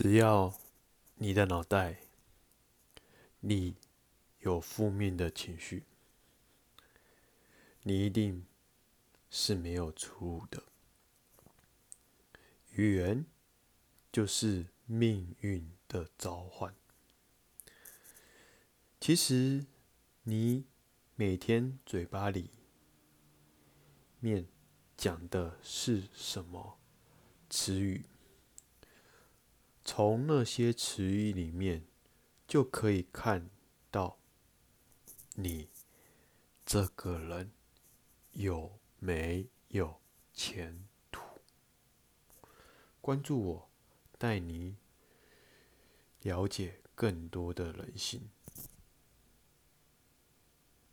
只要你的脑袋里有负面的情绪，你一定是没有出路的。语言就是命运的召唤。其实，你每天嘴巴里面讲的是什么词语？从那些词语里面，就可以看到你这个人有没有前途。关注我，带你了解更多的人性。